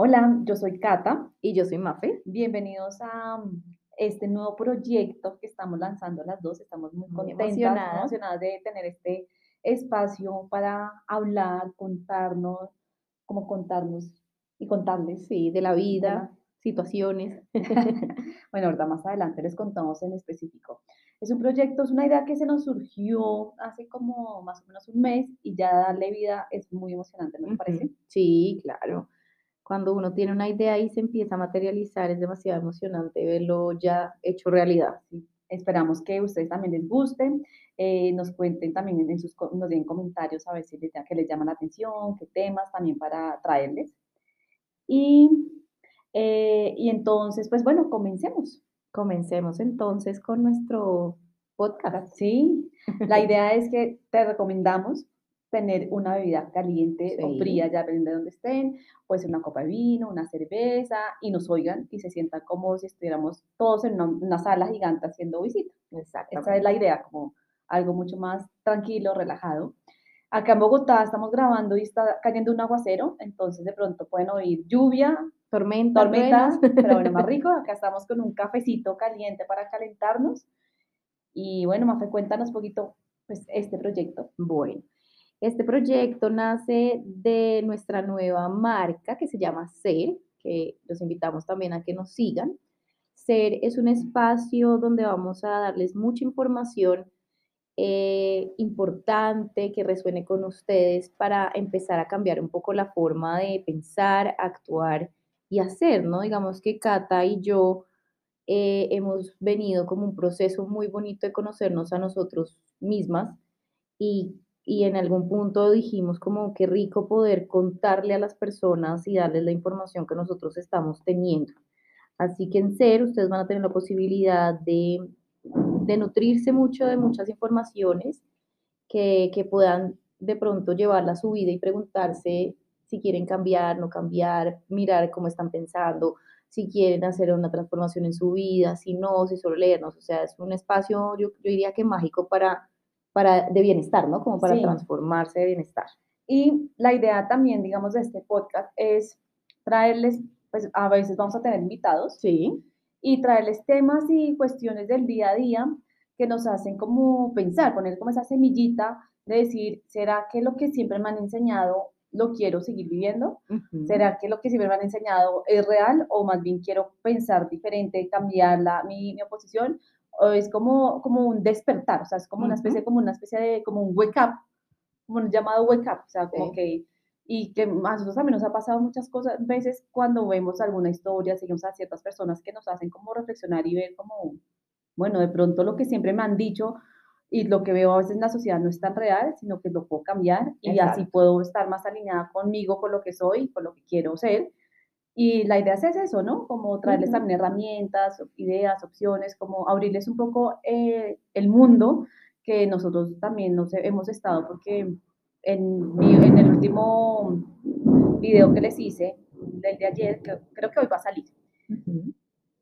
Hola, yo soy Cata. Y yo soy Mafe. Bienvenidos a mm, este nuevo proyecto que estamos lanzando las dos. Estamos muy, Muy contentas, emocionadas. emocionadas de tener este espacio para hablar, contarnos, como contarnos y contarles. Sí, de la de vida, la- situaciones. Bueno, ahorita más adelante les contamos en específico. Es un proyecto, es una idea que se nos surgió hace como más o menos un mes y ya darle vida es muy emocionante, ¿no te parece? Ujú. Sí, claro. Cuando uno tiene una idea y se empieza a materializar, es demasiado emocionante verlo ya hecho realidad. Sí, Esperamos que ustedes también les guste, eh, nos cuenten también en, sus, nos den comentarios a ver si les, que les llama la atención, qué temas también para traerles. Y, eh, y entonces, pues bueno, comencemos. Comencemos entonces con nuestro podcast. Sí, la idea es que te recomendamos tener una bebida caliente o Sí. fría, ya depende de donde estén, puede ser una copa de vino, una cerveza, y nos oigan y se sientan como si estuviéramos todos en una, una sala gigante haciendo visita. Esa es la idea, como algo mucho más tranquilo, relajado. Acá en Bogotá estamos grabando y está cayendo un aguacero, entonces de pronto pueden oír lluvia, Tormenta, tormentas, pero bueno, más rico. Acá estamos con un cafecito caliente para calentarnos. Y bueno, Mafe, cuéntanos un poquito, pues, este proyecto. Bueno, este proyecto nace de nuestra nueva marca que se llama Ser, que los invitamos también a que nos sigan. Ser es un espacio donde vamos a darles mucha información eh, importante que resuene con ustedes para empezar a cambiar un poco la forma de pensar, actuar y hacer, ¿no? Digamos que Cata y yo eh, hemos venido como un proceso muy bonito de conocernos a nosotros mismas y, y en algún punto dijimos como qué rico poder contarle a las personas y darles la información que nosotros estamos teniendo. Así que en ser ustedes van a tener la posibilidad de, de nutrirse mucho de muchas informaciones que, que puedan de pronto llevarla a su vida y preguntarse si quieren cambiar, no cambiar, mirar cómo están pensando, si quieren hacer una transformación en su vida, si no, si solo leernos. O sea, es un espacio, yo, yo diría que mágico para, para de bienestar, ¿no? Como para Sí. transformarse de bienestar. Y la idea también, digamos, de este podcast es traerles, pues a veces vamos a tener invitados Sí, y traerles temas y cuestiones del día a día que nos hacen como pensar, poner como esa semillita de decir, ¿será que lo que siempre me han enseñado lo quiero seguir viviendo? ¿Será que lo que siempre me han enseñado es real o más bien quiero pensar diferente, cambiar la, mi, mi oposición? Es como, como un despertar, o sea, es como una especie, como una especie de, como un wake up, como un llamado wake up, o sea, como Sí. que, y que a nosotros también nos ha pasado muchas cosas, veces cuando vemos alguna historia, seguimos a ciertas personas que nos hacen como reflexionar y ver como, bueno, de pronto lo que siempre me han dicho y lo que veo a veces en la sociedad no es tan real, sino que lo puedo cambiar y así puedo estar más alineada conmigo, con lo que soy, con lo que quiero ser. Y la idea es eso, ¿no? Como traerles también herramientas, ideas, opciones, como abrirles un poco eh, el mundo que nosotros también nos he- hemos estado, porque en, mi- en el último video que les hice, del de ayer, que creo que hoy va a salir,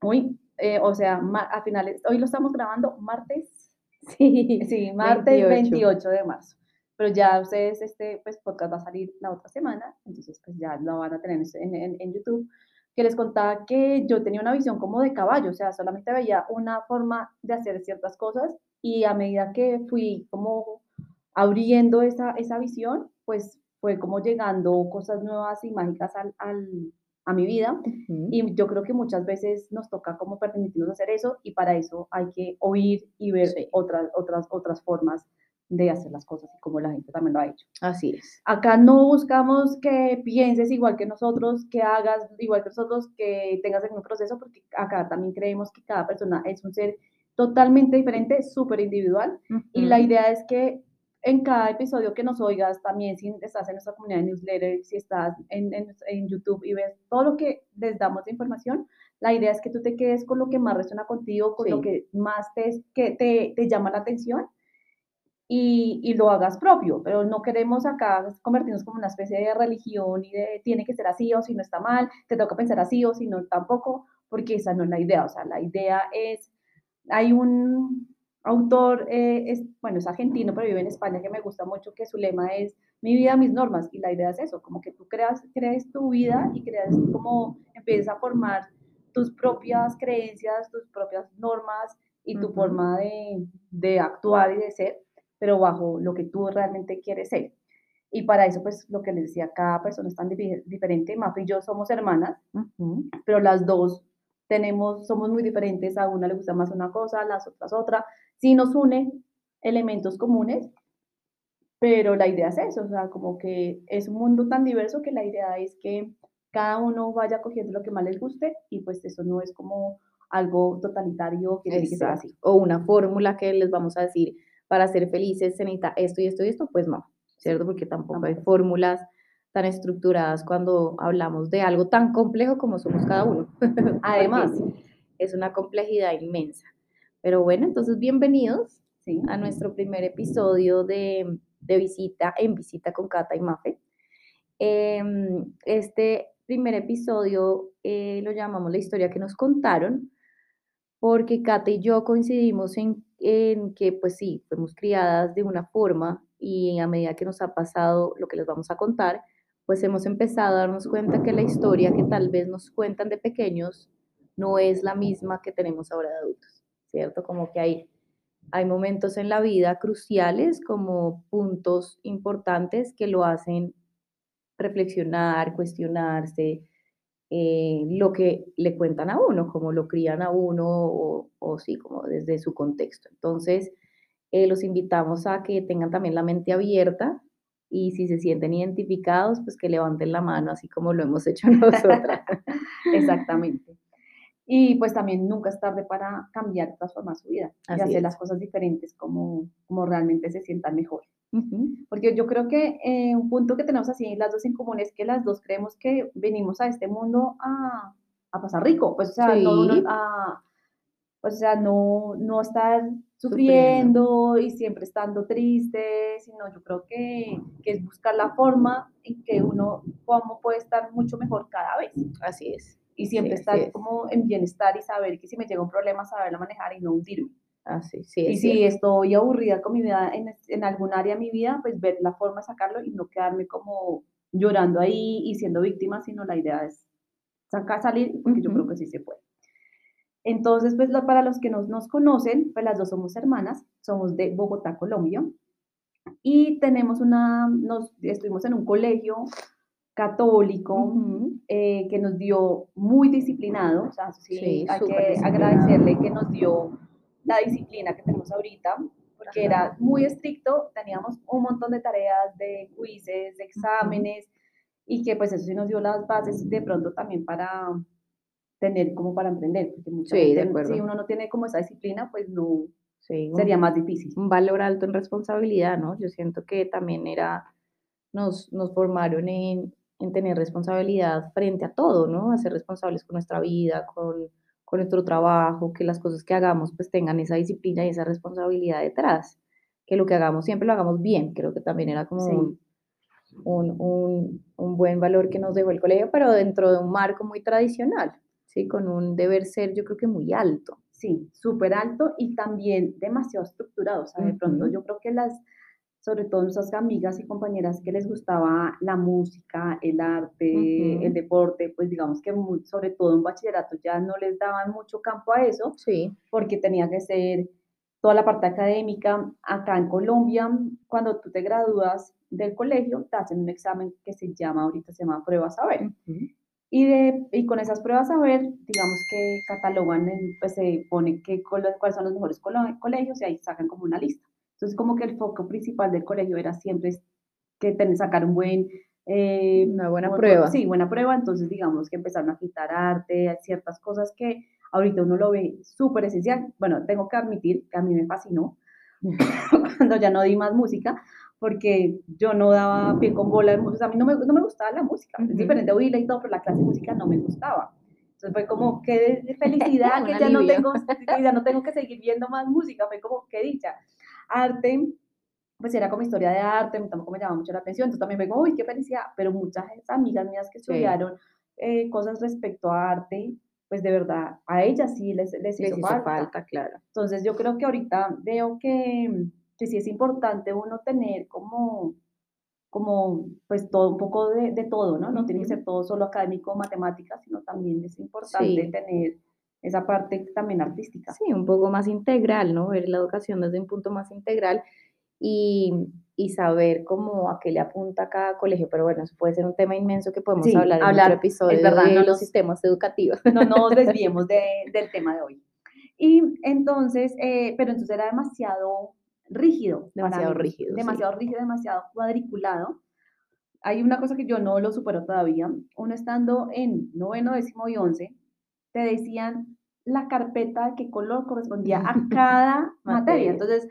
hoy, eh, o sea, ma- a finales, hoy lo estamos grabando martes Sí, Sí, martes 28. 28 de marzo. Pero ya ustedes, este pues, podcast va a salir la otra semana, entonces pues ya lo van a tener en, en, en YouTube. Que les contaba que yo tenía una visión como de caballo, o sea, solamente veía una forma de hacer ciertas cosas y a medida que fui como abriendo esa, esa visión, pues fue como llegando cosas nuevas y mágicas al, al, a mi vida. Y yo creo que muchas veces nos toca como permitirnos hacer eso y para eso hay que oír y ver Sí. otras, otras, otras formas de hacer las cosas y como la gente también lo ha hecho. Así es. Acá no buscamos que pienses igual que nosotros, que hagas igual que nosotros, que tengas el mismo proceso, porque acá también creemos que cada persona es un ser totalmente diferente, súper individual. Y la idea es que en cada episodio que nos oigas, también si estás en nuestra comunidad de newsletter, si estás en, en, en YouTube y ves todo lo que les damos de información, la idea es que tú te quedes con lo que más resuena contigo, con lo que más te, que te, te llama la atención y, y lo hagas propio, pero no queremos acá convertirnos como una especie de religión y de tiene que ser así o si no está mal, te toca pensar así o si no tampoco, porque esa no es la idea, o sea, la idea es, hay un autor, eh, es, bueno, es argentino, pero vive en España, que me gusta mucho, que su lema es mi vida, mis normas. Y la idea es eso, como que tú creas, crees tu vida y creas como empiezas a formar tus propias creencias, tus propias normas y tu forma de, de, actuar y de ser, pero bajo lo que tú realmente quieres ser. Y para eso, pues lo que les decía, cada persona es tan diferente. Mafe y yo somos hermanas, pero las dos tenemos, somos muy diferentes. A una le gusta más una cosa, a las otras otra. Sí nos unen elementos comunes, pero la idea es eso, o sea, como que es un mundo tan diverso que la idea es que cada uno vaya cogiendo lo que más les guste y pues eso no es como algo totalitario que tiene que ser así. O una fórmula que les vamos a decir para ser felices se necesita esto y esto y esto, pues no, ¿cierto? Porque tampoco hay fórmulas tan estructuradas cuando hablamos de algo tan complejo como somos cada uno. Además, es una complejidad inmensa. Pero bueno, entonces bienvenidos a nuestro primer episodio de, visita en visita con Cata y Mafe. Em, este primer episodio eh, lo llamamos la historia que nos contaron, porque Cata y yo coincidimos en, en, que, pues sí, fuimos criadas de una forma y a medida que nos ha pasado lo que les vamos a contar, pues hemos empezado a darnos cuenta que la historia que tal vez nos cuentan de pequeños no es la misma que tenemos ahora de adultos, ¿cierto? Como que hay hay momentos en la vida cruciales como puntos importantes que lo hacen reflexionar, cuestionarse, eh, lo que le cuentan a uno, como lo crían a uno o, o sí, como desde su contexto. Entonces, eh, los invitamos a que tengan también la mente abierta y si se sienten identificados, pues que levanten la mano, así como lo hemos hecho nosotras. Exactamente. Y pues también nunca es tarde para cambiar, transformar su vida y hacer las cosas diferentes como, como realmente se sientan mejor. Porque yo creo que eh, un punto que tenemos así las dos en común es que las dos creemos que venimos a este mundo a, a pasar rico, pues o sea, no, a, pues, o sea, no, no estar sufriendo, y siempre estando triste, sino yo creo que, que, es buscar la forma en que uno cómo puede estar mucho mejor cada vez. Así es y siempre estar como en bienestar y saber que si me llega un problema, saberlo manejar y no hundirme. Así, sí, y si estoy aburrida con mi vida en, en, algún área de mi vida, pues ver la forma de sacarlo y no quedarme como llorando ahí y siendo víctima, sino la idea es sacar, salir, porque yo creo que sí se puede. Entonces, pues para los que nos, nos conocen, pues las dos somos hermanas, somos de Bogotá, Colombia, y tenemos una, nos estuvimos en un colegio católico eh, que nos dio muy disciplinado, o sea, sí, hay que agradecerle que nos dio la disciplina que tenemos ahorita, porque era muy estricto, teníamos un montón de tareas, de quizzes, de exámenes, y que pues eso sí nos dio las bases de pronto también para tener como para emprender, porque muchas veces si uno no tiene como esa disciplina, pues no, sería más difícil. Un valor alto en responsabilidad, ¿no? Yo siento que también era, nos, nos formaron en, en tener responsabilidad frente a todo, ¿no? A ser responsables con nuestra vida, con, con nuestro trabajo, que las cosas que hagamos pues tengan esa disciplina y esa responsabilidad detrás, que lo que hagamos siempre lo hagamos bien, creo que también era como un, un, un, buen valor que nos dejó el colegio, pero dentro de un marco muy tradicional, ¿sí? Con un deber ser yo creo que muy alto. Sí, súper alto y también demasiado estructurado, o sea, de pronto yo creo que las sobre todo nuestras amigas y compañeras que les gustaba la música, el arte, el deporte, pues digamos que sobre todo en bachillerato ya no les daban mucho campo a eso, sí. porque tenía que ser toda la parte académica. Acá en Colombia, cuando tú te gradúas del colegio, te hacen un examen que se llama, ahorita se llama prueba saber. Y, de, y con esas pruebas a ver, digamos que catalogan, pues se pone que, cuáles son los mejores colegios y ahí sacan como una lista. Entonces, como que el foco principal del colegio era siempre que tener, sacar un buen... Eh, una buena prueba. Sí, buena prueba. Entonces, digamos que empezaron a quitar arte, ciertas cosas que ahorita uno lo ve súper esencial. Bueno, tengo que admitir que a mí me fascinó cuando ya no di más música, porque yo no daba pie con bola de música. A mí no me, no me gustaba la música. Es diferente oírla y todo, pero la clase de música no me gustaba. Entonces fue como, qué felicidad que ya no, tengo, ya no tengo que seguir viendo más música. Fue como, qué dicha arte, pues era como historia de arte, tampoco me llamaba mucho la atención, entonces también vengo, uy, qué felicidad, pero muchas amigas mías que estudiaron eh, cosas respecto a arte, pues de verdad, a ellas sí les, les, hizo, falta. claro. Entonces yo creo que ahorita veo que, que sí es importante uno tener como como pues todo, un poco de, de todo, ¿no? No tiene que ser todo solo académico o matemáticas, sino también es importante Sí. tener esa parte también artística. Sí, un poco más integral, ¿no? Ver la educación desde un punto más integral y, y saber cómo a qué le apunta cada colegio. Pero bueno, eso puede ser un tema inmenso que podemos Sí, hablar en hablar, otro episodio verdad, de no los nos- sistemas educativos. no nos desviemos de- del tema de hoy. Y entonces, eh, pero entonces era demasiado rígido. Demasiado mí, rígido, sí. Demasiado rígido, demasiado cuadriculado. Hay una cosa que yo no lo supero todavía. Uno estando en noveno, décimo y once, te decían la carpeta de qué color correspondía a cada materia. Entonces,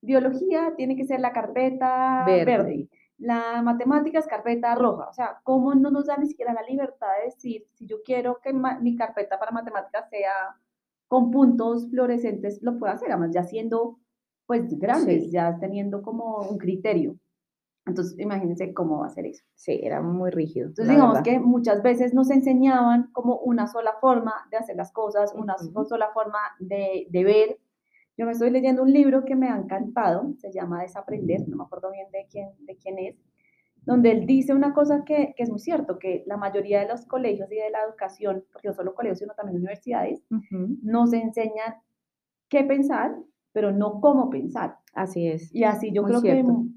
biología tiene que ser la carpeta Verde. verde. La matemáticas, carpeta roja. O sea, ¿cómo no nos da ni siquiera la libertad de decir, si yo quiero que mi carpeta para matemáticas sea con puntos fluorescentes, lo puedo hacer, además ya siendo pues grandes, Sí. ya teniendo como un criterio. Entonces, imagínense cómo va a ser eso. Sí, era muy rígido. Entonces, digamos verdad. que muchas veces nos enseñaban como una sola forma de hacer las cosas, una so- Ujú. sola forma de, de ver. Yo me estoy leyendo un libro que me ha encantado, se llama Desaprender, no me acuerdo bien de quién, de quién es, donde él dice una cosa que, que es muy cierto, que la mayoría de los colegios y de la educación, porque no solo colegios, sino también universidades, Ujú, nos enseñan qué pensar, pero no cómo pensar. Así es. Y así yo creo que, cierto. m-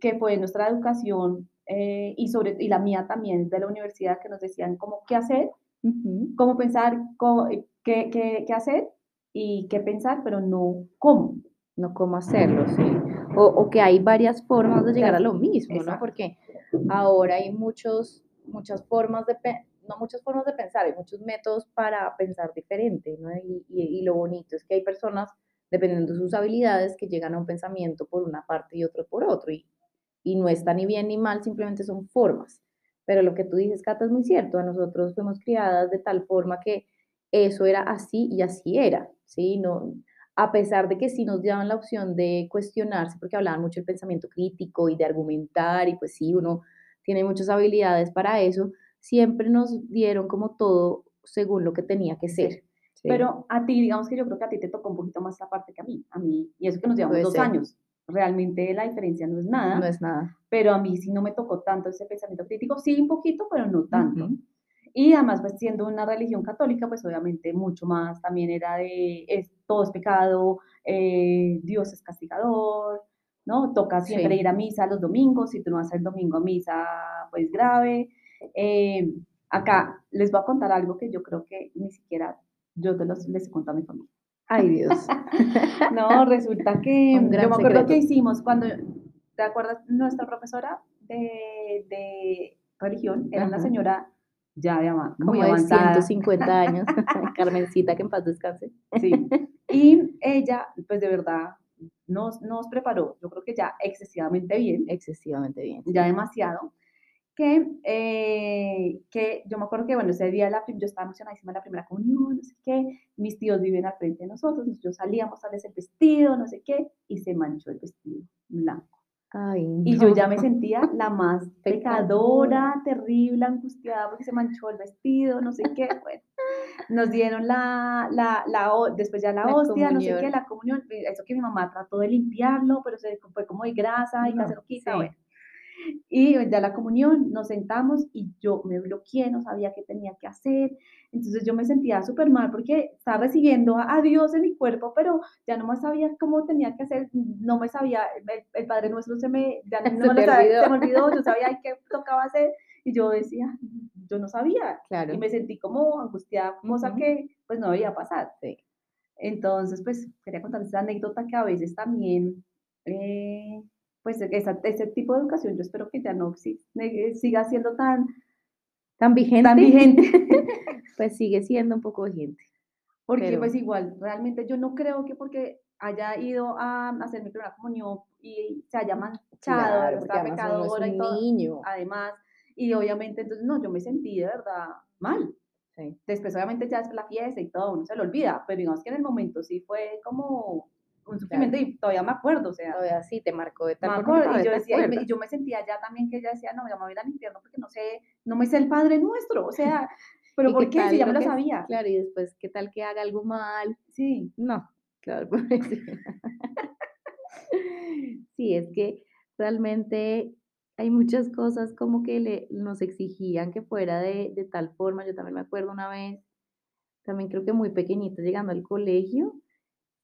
que fue nuestra educación eh, y, sobre, y la mía también de la universidad que nos decían cómo qué hacer, cómo pensar, cómo- qué, qué, qué hacer y qué pensar, pero no cómo. no cómo hacerlo, sí. O, o que hay varias formas de llegar a lo mismo, ¿no? Porque ahora hay muchos, muchas formas de, no muchas formas de pensar, hay muchos métodos para pensar diferente, ¿no? Y, y- y lo bonito es que hay personas, dependiendo de sus habilidades, que llegan a un pensamiento por una parte y otro por otro. Y, y no está ni bien ni mal, simplemente son formas. Pero lo que tú dices, Cata, es muy cierto. A nosotros fuimos criadas de tal forma que eso era así y así era, ¿sí? No, a pesar de que sí nos daban la opción de cuestionarse, porque hablaban mucho del pensamiento crítico y de argumentar, y pues sí, uno tiene muchas habilidades para eso, siempre nos dieron como todo según lo que tenía que ser. ¿sí? Pero a ti, digamos que yo creo que a ti te tocó un poquito más esa parte que a mí. A mí, y eso que nos llevamos Puede dos ser. años. Realmente la diferencia no es nada, no es nada. pero a mí sí no me tocó tanto ese pensamiento crítico, sí un poquito, pero no tanto. Y además, pues siendo una religión católica, pues obviamente mucho más también era de es, todo es pecado, eh, Dios es castigador, ¿no? Toca siempre Sí. ir a misa los domingos, si tú no vas el domingo a misa, pues grave. Eh, acá les voy a contar algo que yo creo que ni siquiera yo te los, les he contado a mi familia. Ay, Dios. No, resulta que yo me acuerdo que secreto. hicimos cuando, ¿te acuerdas? Nuestra profesora de, de religión era una Ajá. señora ya de ama- muy Como de avanzada. 150 años. Carmencita, que en paz descanse. Sí. Y ella, pues de verdad, nos, nos preparó, yo creo que ya excesivamente bien, Excesivamente bien. ya demasiado, que, eh, que yo me acuerdo que, bueno, ese día la, yo estaba emocionadísima en la primera comunión, no sé qué, mis tíos viven al frente de nosotros, nosotros salíamos a el vestido, no sé qué, y se manchó el vestido blanco. Ay, Y yo ya me sentía la más pecadora, terrible, angustiada porque se manchó el vestido, no sé qué. Bueno, nos dieron la, la, la después ya la, La hostia, no sé qué, la comunión. Eso que mi mamá trató de limpiarlo, pero se fue como de grasa y No, lo quita, sí. bueno. Y ya la comunión, nos sentamos y yo me bloqueé, no sabía qué tenía que hacer. Entonces yo me sentía súper mal porque estaba recibiendo a, Dios en mi cuerpo, pero ya no más sabía cómo tenía que hacer, no me sabía, el, el Padre Nuestro se me, ya no Se me sabía, olvidó. se me olvidó, yo sabía qué tocaba hacer y yo decía, yo no sabía. Claro. Y me sentí como angustiada, cosa Ujú. que pues no debía pasar. Sí. Entonces, pues quería contarles esa anécdota que a veces también, eh, pues esa- ese tipo de educación, yo espero que ya no si- siga siendo tan, Tan vigente. tan vigente, Pues sigue siendo un poco vigente. porque Pero- pues igual, realmente yo no creo que porque haya ido a hacer mi primera comunión y se haya manchado, Claro, está uno es pecadora y todo, niño. además, y obviamente, entonces, no, yo me sentí de verdad mal. Sí. Después, obviamente, ya es la fiesta y todo, uno se lo olvida, pero digamos que en el momento sí fue como un sufrimiento y todavía me acuerdo, o sea, Todavía sí te marcó de tal forma y yo decía, y me- y acuerdas. yo me sentía ya también que ella decía, no, ya me voy a ir al infierno porque no sé, no me sé el Padre Nuestro, o sea, pero ¿Y ¿por qué tal Si ya me lo que- sabía. Claro, y después, ¿qué tal que haga algo mal? Sí, No, claro. Sí, es que realmente hay muchas cosas como que le, nos exigían que fuera de, de tal forma. Yo también me acuerdo una vez, también creo que muy pequeñita, llegando al colegio,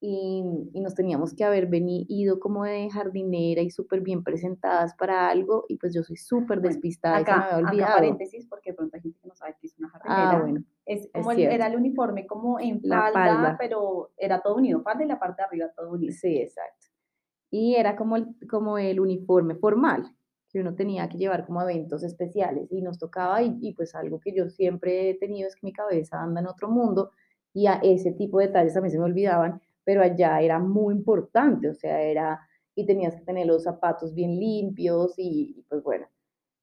y, y nos teníamos que haber venido ido como de jardinera y súper bien presentadas para algo, y pues yo soy súper Bueno, despistada y se me acá, había acá olvidado. paréntesis, porque de pronto hay gente que no sabe qué es una Ah, jardinera. bueno, Es es como el, cierto. era el uniforme como en falda, falda. pero era todo unido, falda y la parte de arriba todo unido. Sí, exacto. Y era como el, como el uniforme formal que uno tenía que llevar como a eventos especiales y nos tocaba y, y pues algo que yo siempre he tenido es que mi cabeza anda en otro mundo y a ese tipo de detalles también se me olvidaban, pero allá era muy importante, o sea, era, y tenías que tener los zapatos bien limpios y, y pues bueno,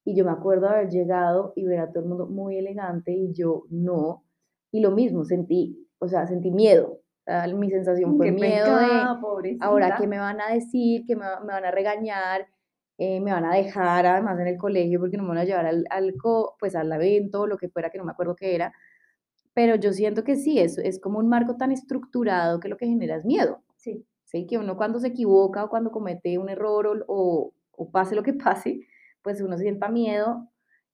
y yo me acuerdo haber llegado y ver a todo el mundo muy elegante y yo no, y lo mismo, sentí, o sea, sentí miedo, o sea, mi sensación fue Qué miedo de pecado, ahora qué pobrecita. me van a decir, que me, me van a regañar, eh, me van a dejar además en el colegio porque no me van a llevar al, al co- pues al evento, lo que fuera, que no me acuerdo qué era, pero yo siento que sí, es, es como un marco tan estructurado que lo que genera es miedo, Sí, ¿sí? Que uno cuando se equivoca o cuando comete un error o, o- o pase lo que pase, pues uno sienta miedo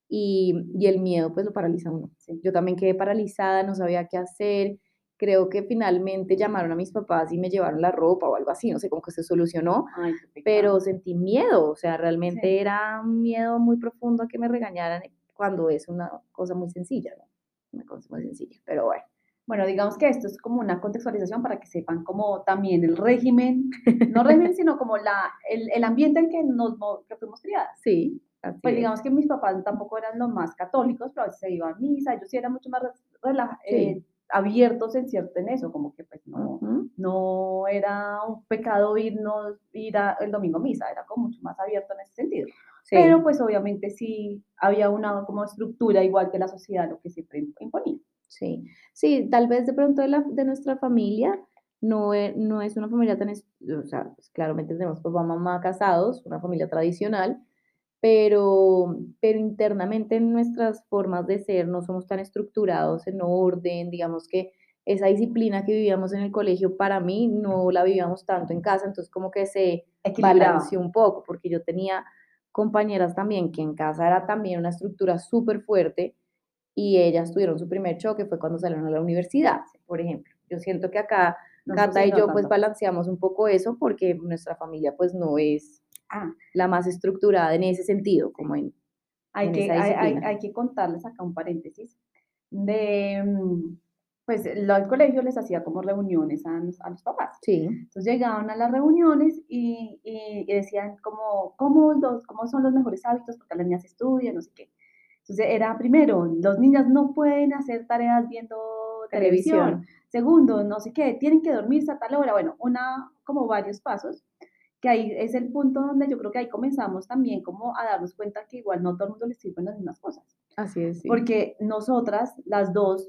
y, y el miedo pues lo paraliza a uno. sí. Yo también quedé paralizada, no sabía qué hacer. Creo que finalmente llamaron a mis papás y me llevaron la ropa o algo así, no sé cómo que se solucionó, Ay, pero sentí miedo, o sea, realmente Sí. era un miedo muy profundo a que me regañaran cuando es una cosa muy sencilla, ¿no? Una cosa muy sencilla, pero bueno, Bueno, digamos que esto es como una contextualización para que sepan como también el régimen, no régimen, sino como la, el, el ambiente en que nos que fuimos criadas. sí, así Pues es. digamos que mis papás tampoco eran los más católicos, pero a veces se iban a misa, ellos sí eran mucho más rela- Sí. eh, abiertos en cierto en eso, como que pues no, Ujú, no era un pecado irnos, ir a- el domingo a misa, era como mucho más abierto en ese sentido. Sí. Pero pues obviamente sí había una como estructura igual que la sociedad lo que siempre imponía. Sí, sí, tal vez de pronto de, la, de nuestra familia no es, no es una familia tan, o sea, pues, claramente tenemos papá, mamá casados, una familia tradicional, pero, pero internamente en nuestras formas de ser no somos tan estructurados en orden, digamos que esa disciplina que vivíamos en el colegio para mí no la vivíamos tanto en casa, entonces como que se balanceó un poco, porque yo tenía compañeras también que en casa era también una estructura súper fuerte y ellas tuvieron su primer choque fue cuando salieron a la universidad, por ejemplo. Yo siento que acá Cata sí y no yo pues balanceamos un poco eso porque nuestra familia pues no es Ah, la más estructurada en ese sentido, como en, hay en que, esa hay, hay- disciplina. hay que contarles acá un paréntesis de, mm, pues lo- el colegio les hacía como reuniones a, los- a los papás. Sí, Entonces llegaban a las reuniones y, y- y decían como, ¿cómo, los, ¿cómo son los mejores hábitos? Porque las niñas estudian, no sé qué. Entonces era primero, los niñas no pueden hacer tareas viendo televisión. televisión. Segundo, no sé qué, tienen que dormirse a tal hora. Bueno, una, como varios pasos, que ahí es el punto donde yo creo que ahí comenzamos también como a darnos cuenta que igual no todo el mundo les sirven las mismas cosas. Así es, sí. Porque nosotras, las dos,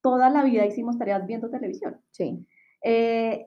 toda la vida hicimos tareas viendo televisión. Sí, Eh,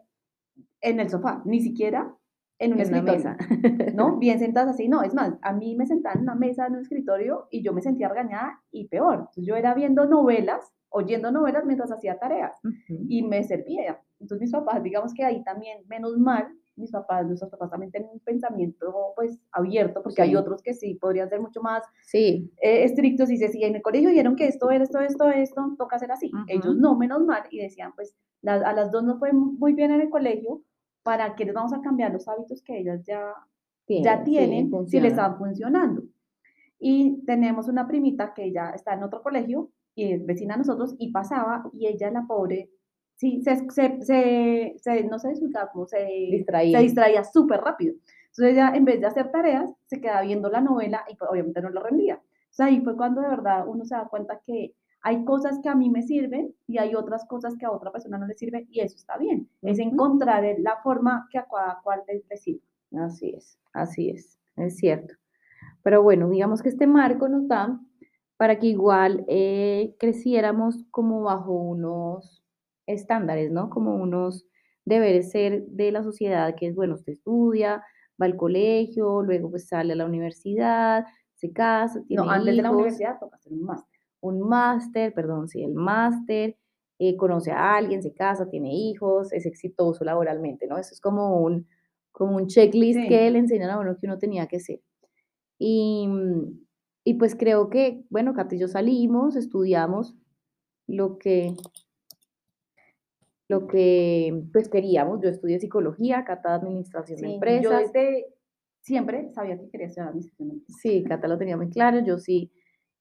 en el sofá, ni siquiera en un en una mesa. ¿no? Bien sentadas así, no, es más, a mí me sentaban en una mesa, en un escritorio, y yo me sentía regañada y peor. Entonces, yo era viendo novelas, oyendo novelas mientras hacía tareas, Ujú. y me servía. Entonces, mis papás, digamos que ahí también, menos mal, mis papás, nuestros papás también tienen un pensamiento, pues, abierto, porque hay Sí. otros que sí podrían ser mucho más Sí, eh, estrictos y si en el colegio dijeron que esto era esto, esto, esto, toca hacer así. Ellos Ujú. no, menos mal, y decían, pues a las dos no fue mu- muy bien en el colegio, ¿para qué les vamos a cambiar los hábitos que ellas ya, ya tiene, sí, tienen si les están funcionando? Y tenemos una primita que ella está en otro colegio y es vecina a nosotros y pasaba y ella, la pobre, sí, se, se, se, se- no se desubicaba, como se, Distraía. se distraía súper rápido. Entonces ella, en vez de hacer tareas, se quedaba viendo la novela y pues, obviamente no lo rendía. O sea, ahí fue cuando de verdad uno se da cuenta que hay cosas que a mí me sirven y hay otras cosas que a otra persona no le sirven y eso está bien. Es Ujú. encontrar el- la forma que a cada cual le, le sirve. Así es, así es, es cierto. Pero bueno, digamos que este marco nos da para que igual eh, creciéramos como bajo unos estándares, ¿no? Como unos deberes ser de la sociedad, que es, bueno, usted estudia, va al colegio, luego pues sale a la universidad, se casa, tiene No, antes de la universidad toca hacer un máster. un máster, perdón, sí, el máster, eh, conoce a alguien, se casa, tiene hijos, es exitoso laboralmente, ¿no? Eso es como un, como un checklist Sí. que le enseñan a uno que uno tenía que hacer. Y, y pues creo que, bueno, Cata y yo salimos, estudiamos lo que, lo que pues queríamos. Yo estudié psicología, Cata administración de Sí, yo empresas. desde siempre sabía que quería estudiar administración de empresas. Sí, Cata lo tenía muy claro. Yo sí,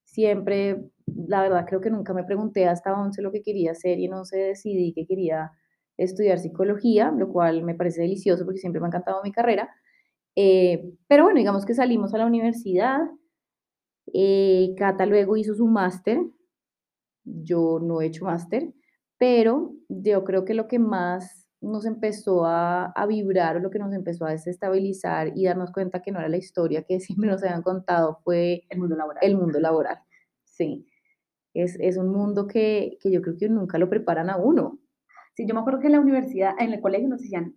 siempre, la verdad, creo que nunca me pregunté hasta 11 lo que quería hacer y en 11 decidí que quería estudiar psicología, lo cual me parece delicioso porque siempre me ha encantado mi carrera. Eh, pero bueno, digamos que salimos a la universidad. eh, Cata luego hizo su máster. Yo no he hecho máster, pero yo creo que lo que más nos empezó a, a vibrar o lo que nos empezó a desestabilizar y darnos cuenta que no era la historia que siempre nos habían contado fue El mundo laboral. el mundo laboral. Sí, es, es un mundo que, que yo creo que nunca lo preparan a uno. Sí, yo me acuerdo que en la universidad, en el colegio nos decían,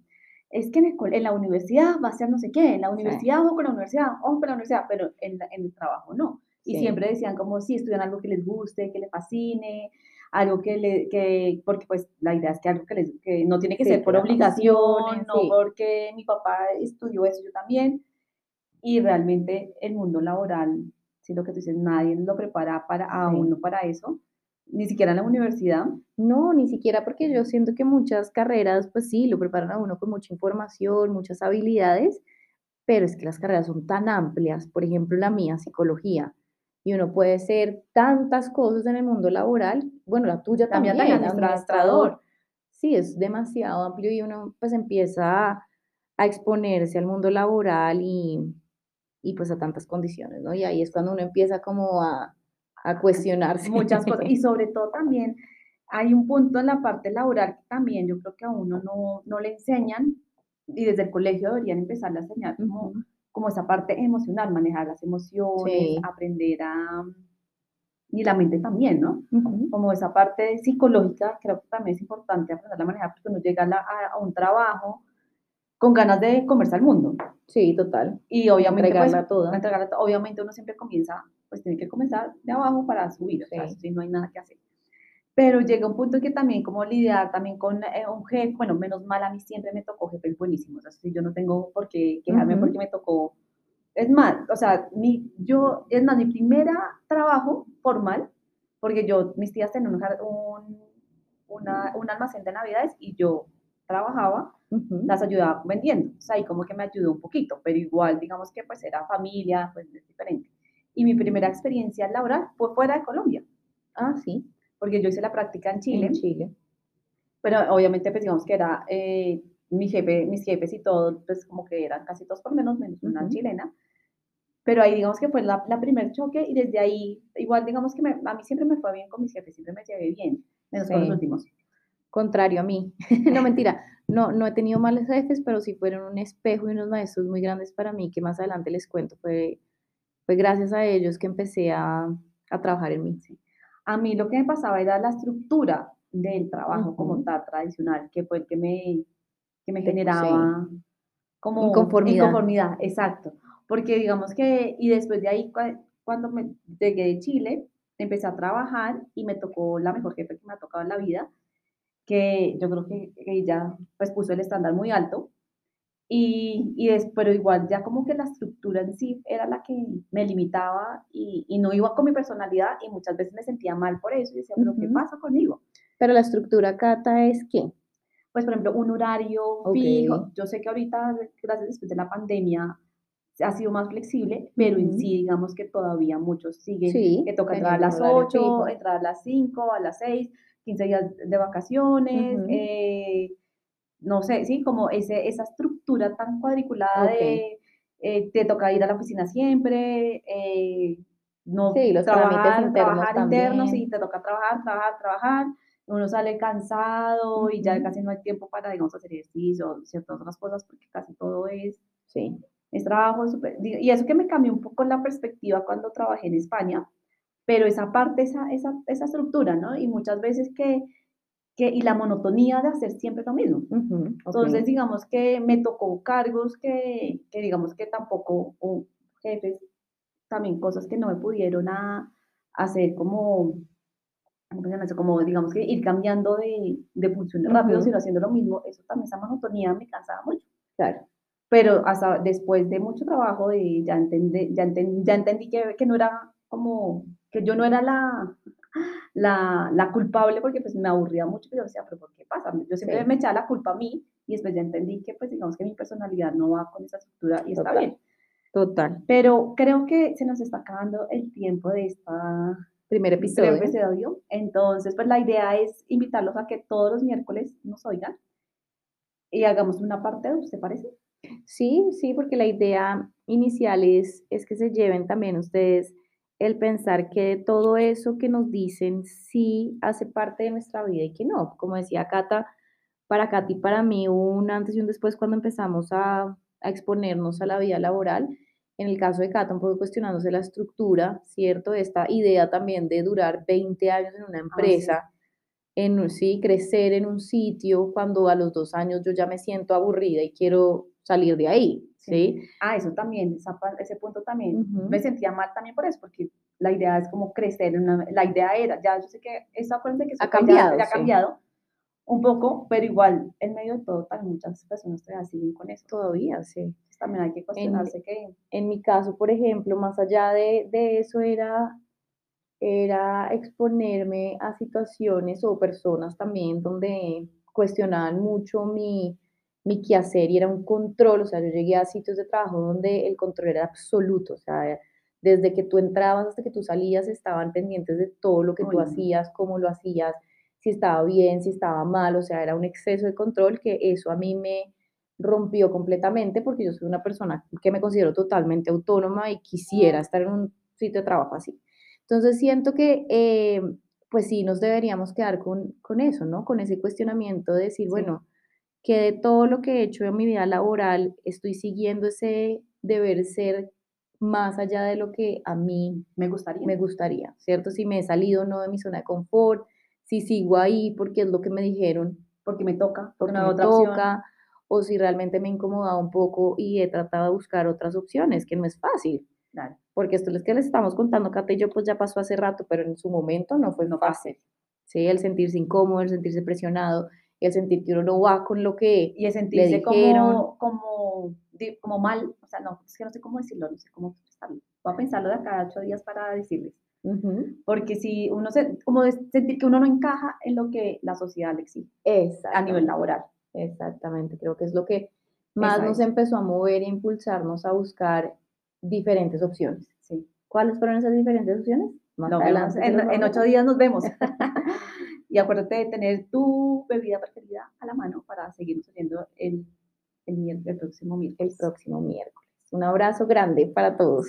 es que en, el en la universidad va a ser no sé qué, en la universidad ojo con la universidad, ojo con la universidad, pero en, en el trabajo no. Y Sí. siempre decían como si estudian algo que les guste, que les fascine, algo que le, que, porque pues la idea es que algo que, les, que no tiene que Sí, ser por obligación, no sí. porque mi papá estudió eso, yo también. Y realmente el mundo laboral, si lo que tú dices, nadie lo prepara para, a Sí. uno para eso, ni siquiera en la universidad. No, ni siquiera porque yo siento que muchas carreras, pues sí, lo preparan a uno con mucha información, muchas habilidades, pero es que las carreras son tan amplias, por ejemplo, la mía, psicología, y uno puede ser tantas cosas en el mundo laboral, bueno, la tuya También, también, también, administrador. Sí, es demasiado amplio y uno pues empieza a, a exponerse al mundo laboral y, y pues a tantas condiciones, ¿no? Y ahí es cuando uno empieza como a, a cuestionarse. muchas cosas. Y sobre todo también hay un punto en la parte laboral que también yo creo que a uno no, no le enseñan y desde el colegio deberían empezar a enseñar como. Como esa parte emocional, manejar las emociones, Sí. aprender a... Y la mente también, ¿no? Ujú. Como esa parte psicológica, creo que también es importante aprender a manejar porque uno llega a, a- un trabajo con ganas de comerse al mundo. Sí, total. Y obviamente, pues, Entregarla toda. entregarla obviamente uno siempre comienza, pues tiene que comenzar de abajo para subir, o sea, Sí. si no hay nada que hacer. Pero llega un punto que también como lidiar también con eh, un jefe, bueno, menos mal a mí siempre me tocó jefes buenísimos, así yo no tengo por qué quejarme Ujú. porque me tocó, es más, o sea, mi, yo, es más, mi primera trabajo formal, porque yo, mis tías tenían un, un, una- un almacén de navidades y yo trabajaba Ujú. las ayudaba vendiendo. O sea, ahí como que me ayudó un poquito, pero igual, digamos que pues era familia, pues es diferente. Y mi primera experiencia laboral fue fuera de Colombia, Ah, sí, porque yo hice la práctica en Chile, en Chile. pero obviamente pues digamos que era eh, mi jefe, mis jefes y todo, pues como que eran casi todos por menos, menos una chilena. Pero ahí digamos que fue la, la primer choque y desde ahí, igual digamos que me- a mí siempre me fue bien con mis jefes, siempre me llevé bien, menos con los Sí. últimos. Contrario a mí. No, mentira. No, no he tenido malos jefes, pero sí fueron un espejo y unos maestros muy grandes para mí, que más adelante les cuento. Fue, fue gracias a ellos que empecé a, a trabajar en mí. A mí lo que me pasaba era la estructura del trabajo como Ujú. tal tradicional, que fue el que me, que me generaba como Inconformidad. inconformidad, exacto. Porque digamos que, y después de ahí, cua- cuando me llegué de Chile, empecé a trabajar y me tocó la mejor jefe que me ha tocado en la vida, que yo creo que ella pues puso el estándar muy alto. Y, y des- pero igual ya como que la estructura en sí era la que me limitaba y, y no iba con mi personalidad y muchas veces me sentía mal por eso y decía, pero ¿qué Ujú. pasa conmigo? Pero la estructura, Cata, es que Pues, por ejemplo, un horario Ok. fijo. Yo sé que ahorita, gracias después de la pandemia, ha sido más flexible, pero en Ujú. sí, digamos que todavía muchos siguen, Sí, que toca entrar a las un horario 8, fijo. entrar a las 5, a las 6, 15 días de vacaciones, Ujú. eh, no sé, sí, como ese, esa estructura tan cuadriculada Ok. de eh, te toca ir a la oficina siempre, eh, no Sí, los trabajar, internos trabajar internos, y te toca trabajar, trabajar, trabajar, uno sale cansado y ya casi no hay tiempo para, digamos, hacer ejercicio, ciertas otras cosas, porque casi todo es, Sí. es trabajo. digo, y eso que me cambió un poco la perspectiva cuando trabajé en España, pero esa parte, esa, esa, esa estructura, ¿no? Y muchas veces que, que, y la monotonía de hacer siempre lo mismo. Ujú, Entonces, ok. digamos que me tocó cargos que, que digamos que tampoco, o jefes, también cosas que no me pudieron a, hacer como. Como, digamos que ir cambiando de, de funciones rápido, Ujú. sino haciendo lo mismo, eso también, esa monotonía me cansaba mucho. Claro. pero hasta después de mucho trabajo de ya, entendí, ya, ya entendí que, que no era como, que yo no era la, la, la, culpable porque pues me aburría mucho, pero yo decía, pero ¿por qué pasa? Yo siempre me echaba la culpa a mí y después ya entendí que pues digamos que mi personalidad no va con esa estructura y está bien. Total. Pero creo que se nos está acabando el tiempo de esta primer episodio. episodio. Entonces, pues la idea es invitarlos a que todos los miércoles nos oigan y hagamos una parte de ¿te parece? Sí, sí, porque la idea inicial es, es que se lleven también ustedes el pensar que todo eso que nos dicen sí hace parte de nuestra vida y que no. Como decía Cata, para Cata y para mí un antes y un después cuando empezamos a, a exponernos a la vida laboral en el caso de Cata, un poco cuestionándose la estructura, ¿cierto? Esta idea también de durar 20 años en una ah, empresa, en sí, crecer en un sitio, cuando a los dos años yo ya me siento aburrida y quiero salir de ahí, ¿sí? Ah, eso también, ese punto también. Me sentía mal también por eso, porque la idea es como crecer, una, la idea era, ya yo sé que eso acuérdense que ha cambiado, ya, ha cambiado un poco, pero igual, en medio de todo, también muchas personas todavía siguen con eso. Todavía, sí también hay que cuestionarse en, que... En mi caso, por ejemplo, más allá de, de eso era, era exponerme a situaciones o personas también donde cuestionaban mucho mi, mi quehacer y era un control, o sea, yo llegué a sitios de trabajo donde el control era absoluto, o sea, desde que tú entrabas hasta que tú salías estaban pendientes de todo lo que tú hacías, cómo lo hacías, si estaba bien, si estaba mal, o sea, era un exceso de control que eso a mí me, rompió completamente porque yo soy una persona que me considero totalmente autónoma y quisiera estar en un sitio de trabajo así. Entonces siento que, eh, pues sí, nos deberíamos quedar con, con, eso, ¿no? Con ese cuestionamiento de decir, bueno, que de todo lo que he hecho en mi vida laboral estoy siguiendo ese deber ser más allá de lo que a mí me gustaría. Me gustaría, ¿cierto? Si me he salido no de mi zona de confort, si sigo ahí porque es lo que me dijeron, porque me toca, porque me toca, o si realmente me ha incomodado un poco y he tratado de buscar otras opciones, que no es fácil. Porque esto es que les estamos contando, Kate y yo, pues ya pasó hace rato, pero en su momento no fue no fácil. Sí, el sentirse incómodo, el sentirse presionado, el sentir que uno no va con lo que y el sentirse como, como, como mal, o sea, no, es que no sé cómo decirlo, no sé cómo expresarlo. Voy a pensarlo de acá ocho días para decirles. Porque si uno se, como sentir que uno no encaja en lo que la sociedad le exige a nivel laboral. Exactamente, creo que es lo que más nos empezó a mover e impulsarnos a buscar diferentes opciones. Sí. ¿Cuáles fueron esas diferentes opciones? Más en, ocho días nos vemos. y acuérdate de tener tu bebida preferida a la mano para seguir haciendo el, el, el próximo miércoles. El próximo miércoles. Un abrazo grande para todos.